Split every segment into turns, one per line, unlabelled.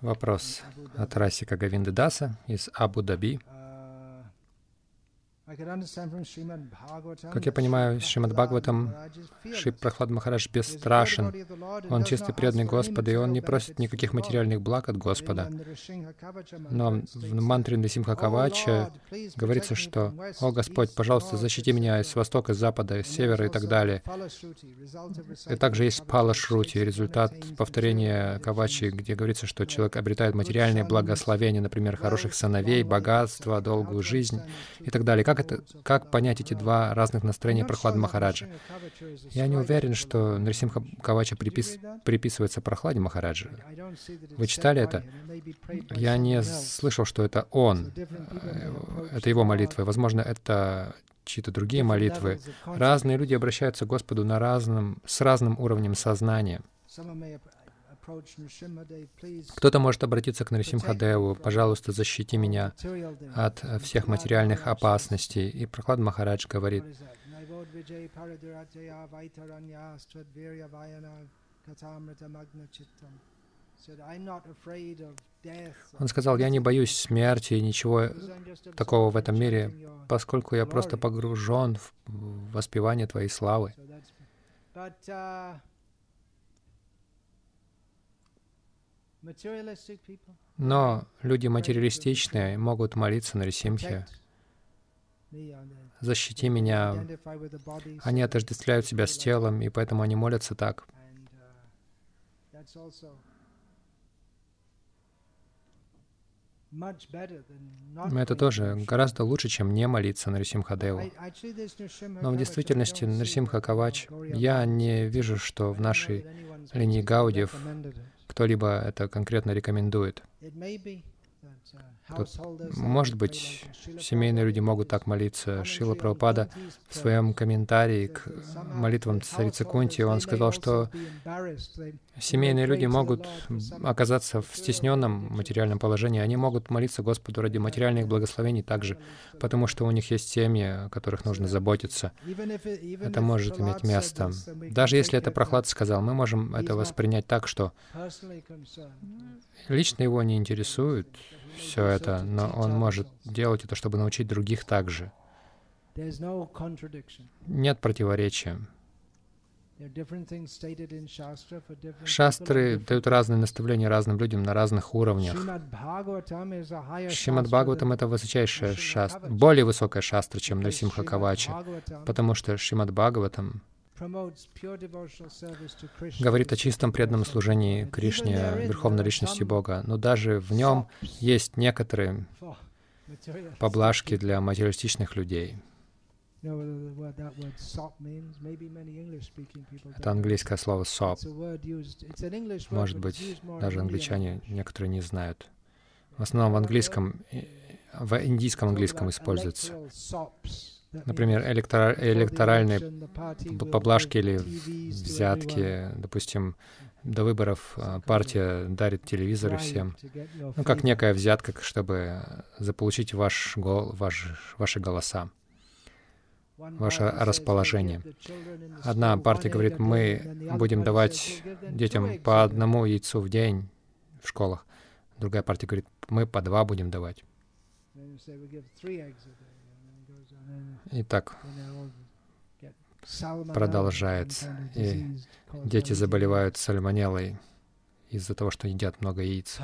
Вопрос от Расика Гавинды Даса из Абу-Даби. Как я понимаю, из Шримад Бхагаватам Шри. Прахлад Махарадж бесстрашен. Он чистый преданный Господа, и он не просит никаких материальных благ от Господа. Но в мантре Нрисимха
"O
Кавача говорится, что «О Господь, пожалуйста, защити меня из
etc."
востока, из запада, из севера и так далее». И также есть Пала Шрути, результат повторения Кавачи, где говорится, что человек обретает материальные благословения, например, хороших сыновей, богатство, долгую жизнь и так далее. Как, это, как понять эти два разных настроения Прохлада Махараджа? Я не уверен, что Нарисимха Кавача припис, приписывается Прохладе Махараджа. Вы читали это? Я не слышал, что это он, э, это его молитвы. Возможно, это чьи-то другие молитвы. Разные люди обращаются к Господу на разном, с разным уровнем сознания. Кто-то может обратиться к Нарисимхадеву, пожалуйста, защити меня от э, всех материальных опасностей. И Прохлад Махарадж говорит, он сказал, я не боюсь смерти и ничего такого в этом мире, поскольку я просто погружен в воспевание Твоей славы. Но люди материалистичные могут молиться на Рисимхе, защити меня. Они отождествляют себя с телом, и поэтому они молятся так. Но это тоже гораздо лучше, чем не молиться на Рисимхадеву. Но в действительности Нарсимха Кавач, я не вижу, что в нашей линии Гаудиев кто-либо это конкретно рекомендует. Тут, может быть, семейные люди могут так молиться. Шила Прабхупада в своем комментарии к молитвам царицы Кунти, он сказал, что семейные люди могут оказаться в стесненном материальном положении. Они могут молиться Господу ради материальных благословений также, потому что у них есть семьи, о которых нужно заботиться. Это может иметь место. Даже если это Прохлад сказал, мы можем это воспринять так, что лично его не интересует все это, но он может делать это, чтобы научить других также. Нет противоречия. Шастры дают разные наставления разным людям на разных уровнях. Шримад Бхагаватам — это высочайшая шастра, более высокая шастра, чем Нарсимха Кавача, потому что Шримад Бхагаватам говорит о чистом преданном служении Кришне, Верховной Личности Бога, но даже в нем есть некоторые поблажки для материалистичных людей. Это английское слово «соп». Может быть, даже англичане некоторые не знают. В основном в английском, в индийском английском используется. Например, электора- электоральные поблажки или взятки, допустим, до выборов партия дарит телевизоры всем. Ну, как некая взятка, чтобы заполучить ваш гол, ваш, ваши голоса, ваше расположение. Одна партия говорит, мы будем давать детям по одному яйцу в день в школах. Другая партия говорит, мы по два будем давать. И так продолжается. И дети заболевают сальмонеллой из-за того, что едят много яиц.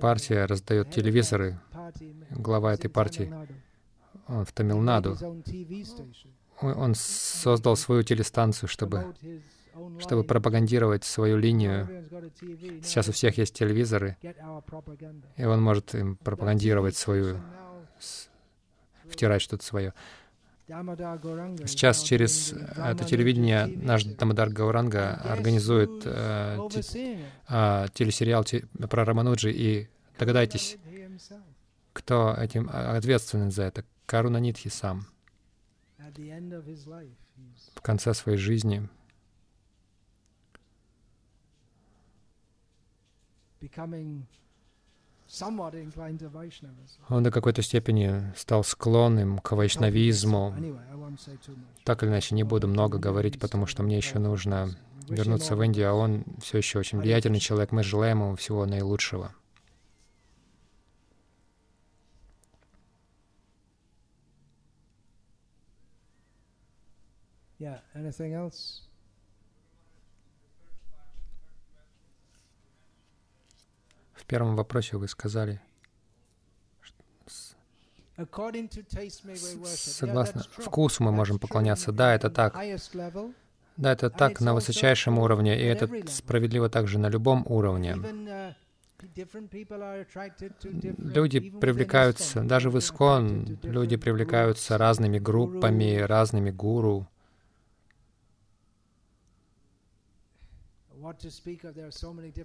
Партия раздает телевизоры. Глава этой партии он в Тамилнаду. Он создал свою телестанцию, чтобы, чтобы пропагандировать свою линию. Сейчас у всех есть телевизоры, и он может им пропагандировать свою, втирать что-то свое. Сейчас через это телевидение наш Дамадар Гауранга организует э, те, э, телесериал те, про Рамануджи, и догадайтесь, кто этим ответственен за это. Каруна Нитхи сам. В конце своей жизни Он до какой-то степени стал склонным к вайшнавизму. Так или иначе, не буду много говорить, потому что мне еще нужно вернуться в Индию, а он все еще очень влиятельный человек. Мы желаем ему всего наилучшего.
Yeah, anything else?
Первом вопросе вы сказали, согласно вкусу мы можем поклоняться. Да, это так. Да, это так на высочайшем уровне, и это справедливо также на любом уровне. Люди привлекаются, даже в Искон, люди привлекаются разными группами, разными гуру.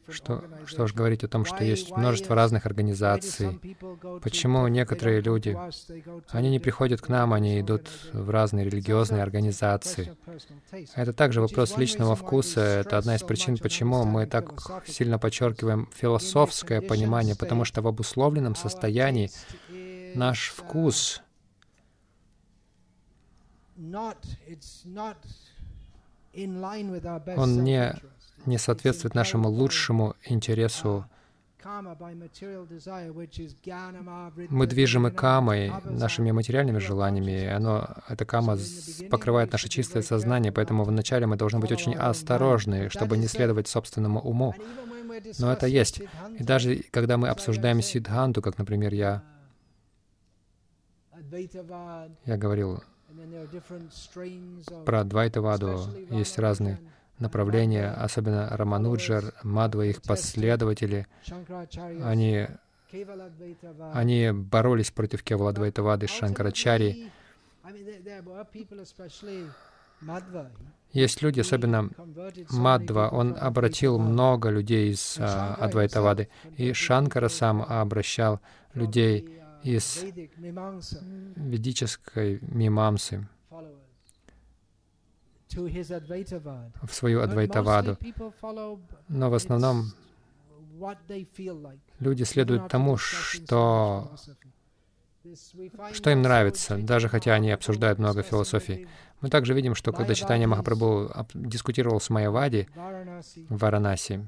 Что, что уж говорить о том, что есть множество разных организаций. Почему некоторые люди, они не приходят к нам, они идут в разные религиозные организации. Это также вопрос личного вкуса. Это одна из причин, почему мы так сильно подчеркиваем философское понимание, потому что в обусловленном состоянии наш вкус он не не соответствует нашему лучшему интересу. Мы движимы камой, нашими материальными желаниями. Оно, эта кама покрывает наше чистое сознание, поэтому вначале мы должны быть очень осторожны, чтобы не следовать собственному уму. Но это есть. И даже когда мы обсуждаем сидханту, как, например, я, я говорил про Двайтаваду, есть разные направления, особенно Рамануджар, Мадва, их последователи, они, они боролись против Кеваладвайтавады, Шанкарачари. Есть люди, особенно Мадва, он обратил много людей из а, Адвайтавады, и Шанкара сам обращал людей из ведической мимамсы в свою Адвайтаваду. Но в основном люди следуют тому, что, что им нравится, даже хотя они обсуждают много философий. Мы также видим, что когда читание Махапрабху дискутировал с Майявади в Варанаси,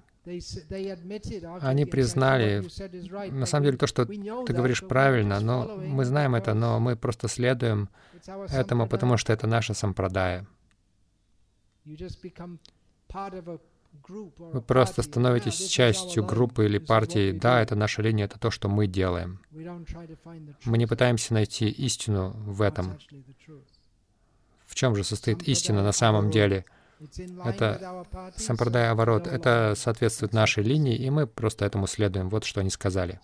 они признали, на самом деле, то, что ты говоришь правильно, но мы знаем это, но мы просто следуем этому, потому что это наша сампрадая. Вы просто становитесь частью группы или партии. Да, это наша линия, это то, что мы делаем. Мы не пытаемся найти истину в этом. В чем же состоит истина на самом деле? Это сампрадая оборот, это соответствует нашей линии, и мы просто этому следуем. Вот что они сказали.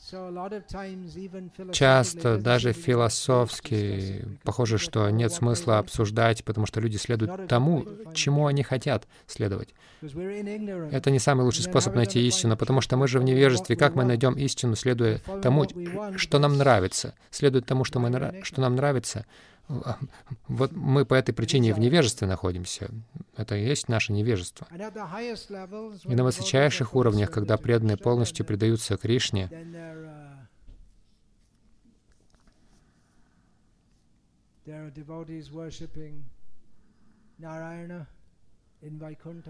Часто даже философски похоже, что нет смысла обсуждать, потому что люди следуют тому, чему они хотят следовать. Это не самый лучший способ найти истину, потому что мы же в невежестве. Как мы найдем истину, следуя тому, что нам нравится? Следуя тому, что, мы, что нам нравится, вот мы по этой причине в невежестве находимся. Это и есть наше невежество. И на высочайших уровнях, когда преданные полностью предаются Кришне,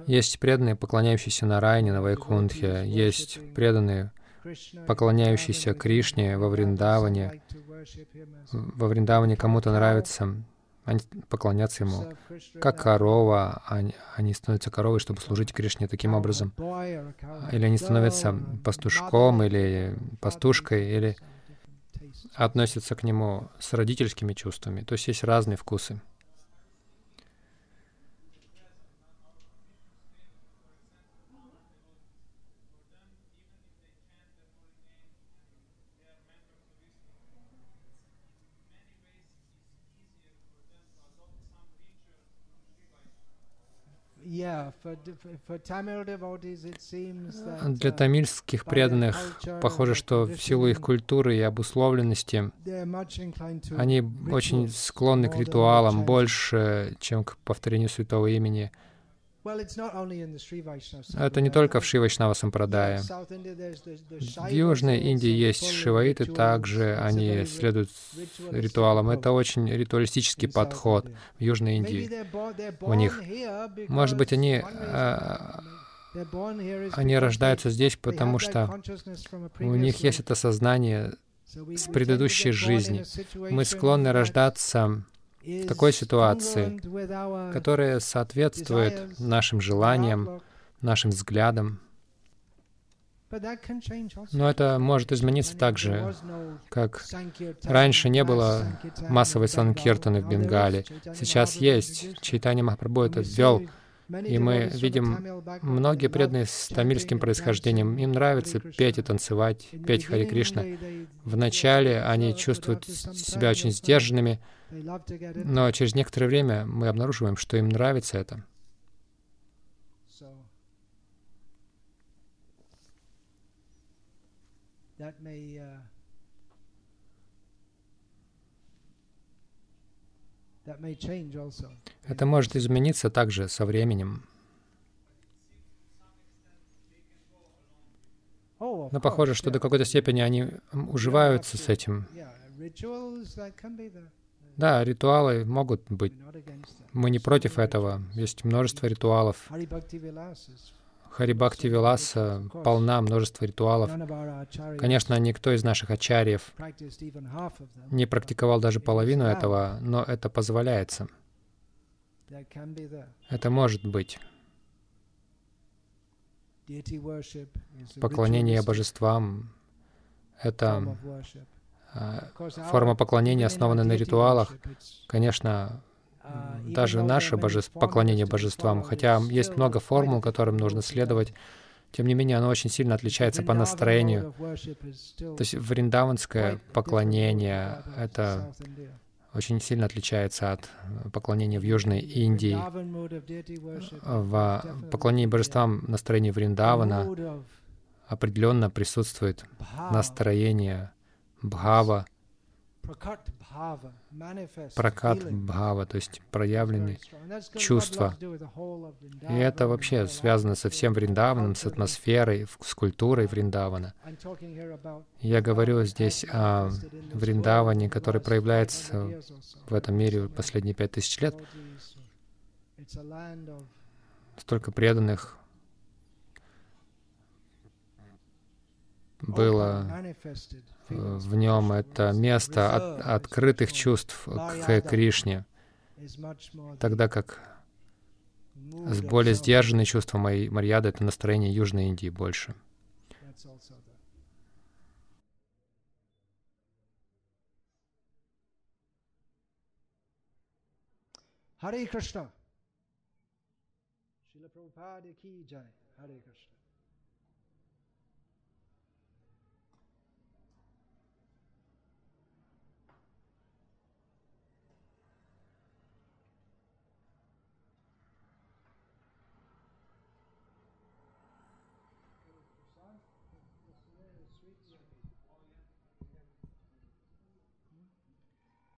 есть преданные, поклоняющиеся Нарайне на Вайкунтхе, есть преданные, поклоняющийся Кришне во Вриндаване. Во Вриндаване кому-то нравится поклоняться ему. Как корова, они, они становятся коровой, чтобы служить Кришне таким образом. Или они становятся пастушком, или пастушкой, или относятся к нему с родительскими чувствами. То есть есть разные вкусы. Для тамильских преданных похоже, что в силу их культуры и обусловленности они очень склонны к ритуалам больше, чем к повторению святого имени. Это не только в Шивайшнава Сампрадае. В Южной Индии есть шиваиты, также они следуют ритуалам. Это очень ритуалистический подход в Южной Индии у них. Может быть, они они рождаются здесь, потому что у них есть это сознание с предыдущей жизни. Мы склонны рождаться в такой ситуации, которая соответствует нашим желаниям, нашим взглядам. Но это может измениться так же, как раньше не было массовой санкиртаны в Бенгале. Сейчас есть. Чайтанья Махапрабху это ввел и мы видим многие преданные с тамильским происхождением. Им нравится петь и танцевать, петь Хари Кришна. Вначале они чувствуют себя очень сдержанными, но через некоторое время мы обнаруживаем, что им нравится это. That may uh, Это может измениться также со временем. Oh, Но похоже, что до какой-то степени они уживаются с этим. Да, ритуалы могут быть. Мы не против этого. Есть множество ритуалов. Харибакти Виласа полна множества ритуалов. Конечно, никто из наших ачарьев не практиковал даже половину этого, но это позволяется. Это может быть. Поклонение божествам — это а, форма поклонения, основанная на ритуалах. Конечно, даже наше божество, поклонение божествам, хотя есть много формул, которым нужно следовать, тем не менее, оно очень сильно отличается по настроению. То есть вриндаванское поклонение — это очень сильно отличается от поклонения в Южной Индии. В поклонении божествам настроение Вриндавана определенно присутствует. Настроение Бхава, прокат бхава, то есть проявленные чувства. И это вообще связано со всем Вриндаваном, с атмосферой, с культурой Вриндавана. Я говорю здесь о Вриндаване, который проявляется в этом мире последние пять тысяч лет. Столько преданных было в нем это место от, открытых чувств к Кришне, тогда как с более сдержанные чувства моей Марьяды — это настроение Южной Индии больше. Харе Кришна. Шила Прабхупада ки джай. Харе Кришна.